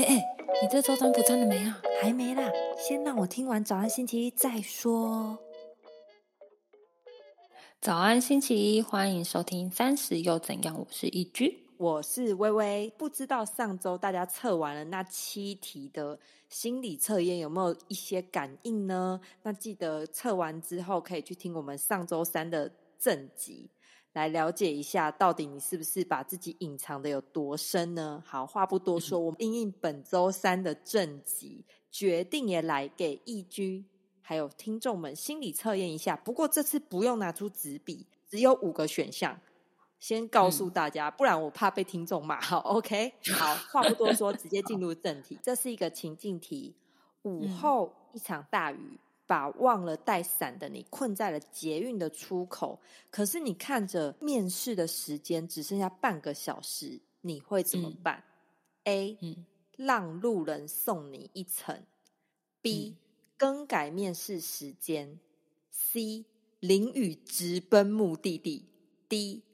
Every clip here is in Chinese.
哎哎，你这周占卜占了没啊？还没啦，先让我听完早安星期一再说。早安星期一，欢迎收听三十又怎样？我是一居，我是微微。不知道上周大家测完了那七题的心理测验，有没有一些感应呢？那记得测完之后可以去听我们上周三的正集。来了解一下，到底你是不是把自己隐藏的有多深呢？好，话不多说，我们应应本周三的正集，决定也来给易居还有听众们心理测验一下。不过这次不用拿出纸笔，只有五个选项，先告诉大家，不然我怕被听众骂。好，OK，好，话不多说，直接进入正题。这是一个情境题：午后一场大雨。把忘了带伞的你困在了捷运的出口，可是你看着面试的时间只剩下半个小时，你会怎么办？A. 让路人送你一程。B. 更改面试时间。C. 淋雨直奔目的地。D.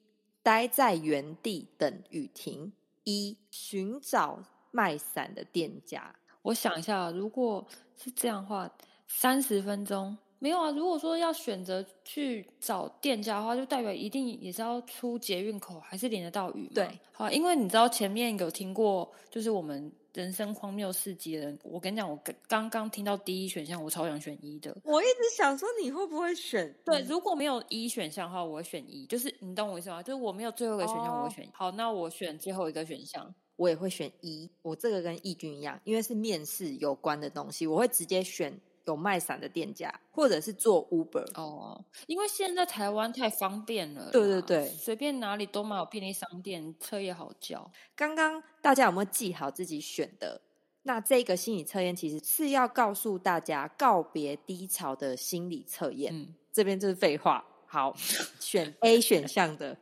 待在原地等雨停。E. 寻找卖伞的店家。我想一下，如果是这样话。三十分钟没有啊？如果说要选择去找店家的话，就代表一定也是要出捷运口，还是淋得到雨？对，好，因为你知道前面有听过，就是我们人生荒谬事迹的人，我跟你讲，我刚刚听到第一选项，我超想选一的。我一直想说你会不会选？对，如果没有一选项的话，我会选一。就是你懂我意思吗？就是我没有最后一个选项，我会选。好，那我选最后一个选项，我也会选一。我这个跟义军一样，因为是面试有关的东西，我会直接选。有卖伞的店家，或者是做 Uber 哦，因为现在台湾太方便了，对对对，随便哪里都买有便利商店，车也好叫。刚刚大家有没有记好自己选的？那这个心理测验其实是要告诉大家告别低潮的心理测验。嗯，这边就是废话。好，选 A 选项的，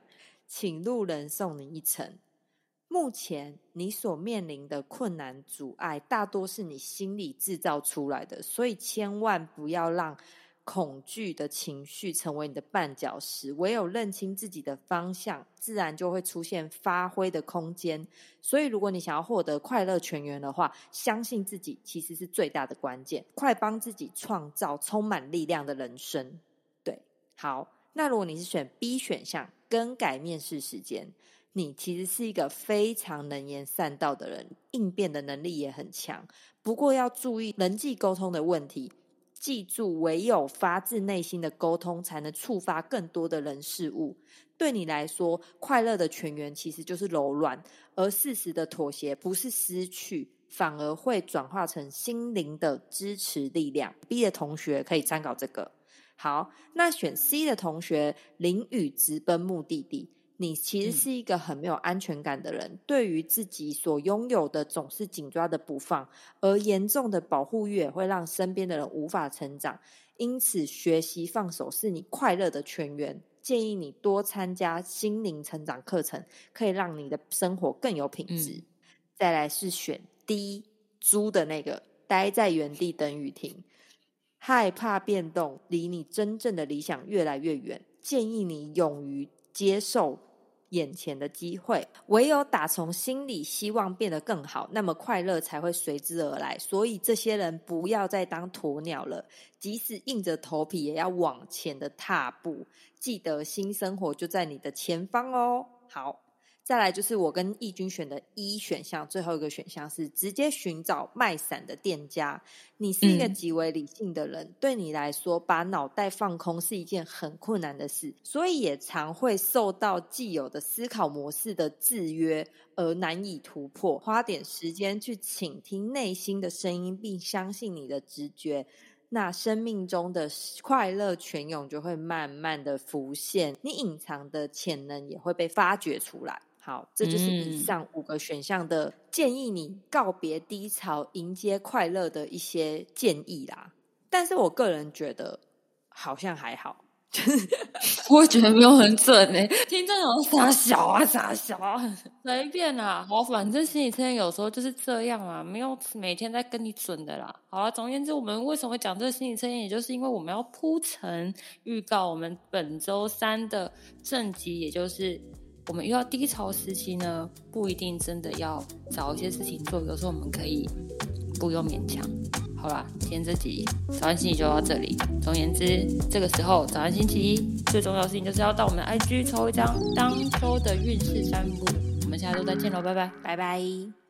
请路人送你一程。目前你所面临的困难阻碍，大多是你心理制造出来的，所以千万不要让恐惧的情绪成为你的绊脚石。唯有认清自己的方向，自然就会出现发挥的空间。所以，如果你想要获得快乐全员的话，相信自己其实是最大的关键。快帮自己创造充满力量的人生。对，好。那如果你是选 B 选项，更改面试时间。你其实是一个非常能言善道的人，应变的能力也很强。不过要注意人际沟通的问题，记住，唯有发自内心的沟通，才能触发更多的人事物。对你来说，快乐的泉源其实就是柔软，而事实的妥协不是失去，反而会转化成心灵的支持力量。B 的同学可以参考这个。好，那选 C 的同学，淋雨直奔目的地。你其实是一个很没有安全感的人，对于自己所拥有的总是紧抓的不放，而严重的保护欲也会让身边的人无法成长。因此，学习放手是你快乐的泉源。建议你多参加心灵成长课程，可以让你的生活更有品质。再来是选 D 猪的那个，待在原地等雨停，害怕变动，离你真正的理想越来越远。建议你勇于。接受眼前的机会，唯有打从心里希望变得更好，那么快乐才会随之而来。所以这些人不要再当鸵鸟了，即使硬着头皮也要往前的踏步。记得新生活就在你的前方哦。好。再来就是我跟义军选的一选项，最后一个选项是直接寻找卖伞的店家。你是一个极为理性的人，对你来说，把脑袋放空是一件很困难的事，所以也常会受到既有的思考模式的制约而难以突破。花点时间去倾听内心的声音，并相信你的直觉，那生命中的快乐泉涌就会慢慢的浮现，你隐藏的潜能也会被发掘出来。好，这就是以上五个选项的建议，你告别低潮，迎接快乐的一些建议啦。但是我个人觉得好像还好，我觉得没有很准诶。听这种傻小啊，傻小啊，随便啦。好，反正心理测验有时候就是这样啊，没有每天在跟你准的啦。好了，总而言之，我们为什么会讲这个心理测验，也就是因为我们要铺陈预告我们本周三的正集，也就是。我们遇到低潮时期呢，不一定真的要找一些事情做，有时候我们可以不用勉强。好啦，今天这集早安星期就到这里。总而言之，这个时候早安星期一最重要的事情就是要到我们 IG 抽一张当周的运势占卜。我们下周再见喽，拜拜，拜拜。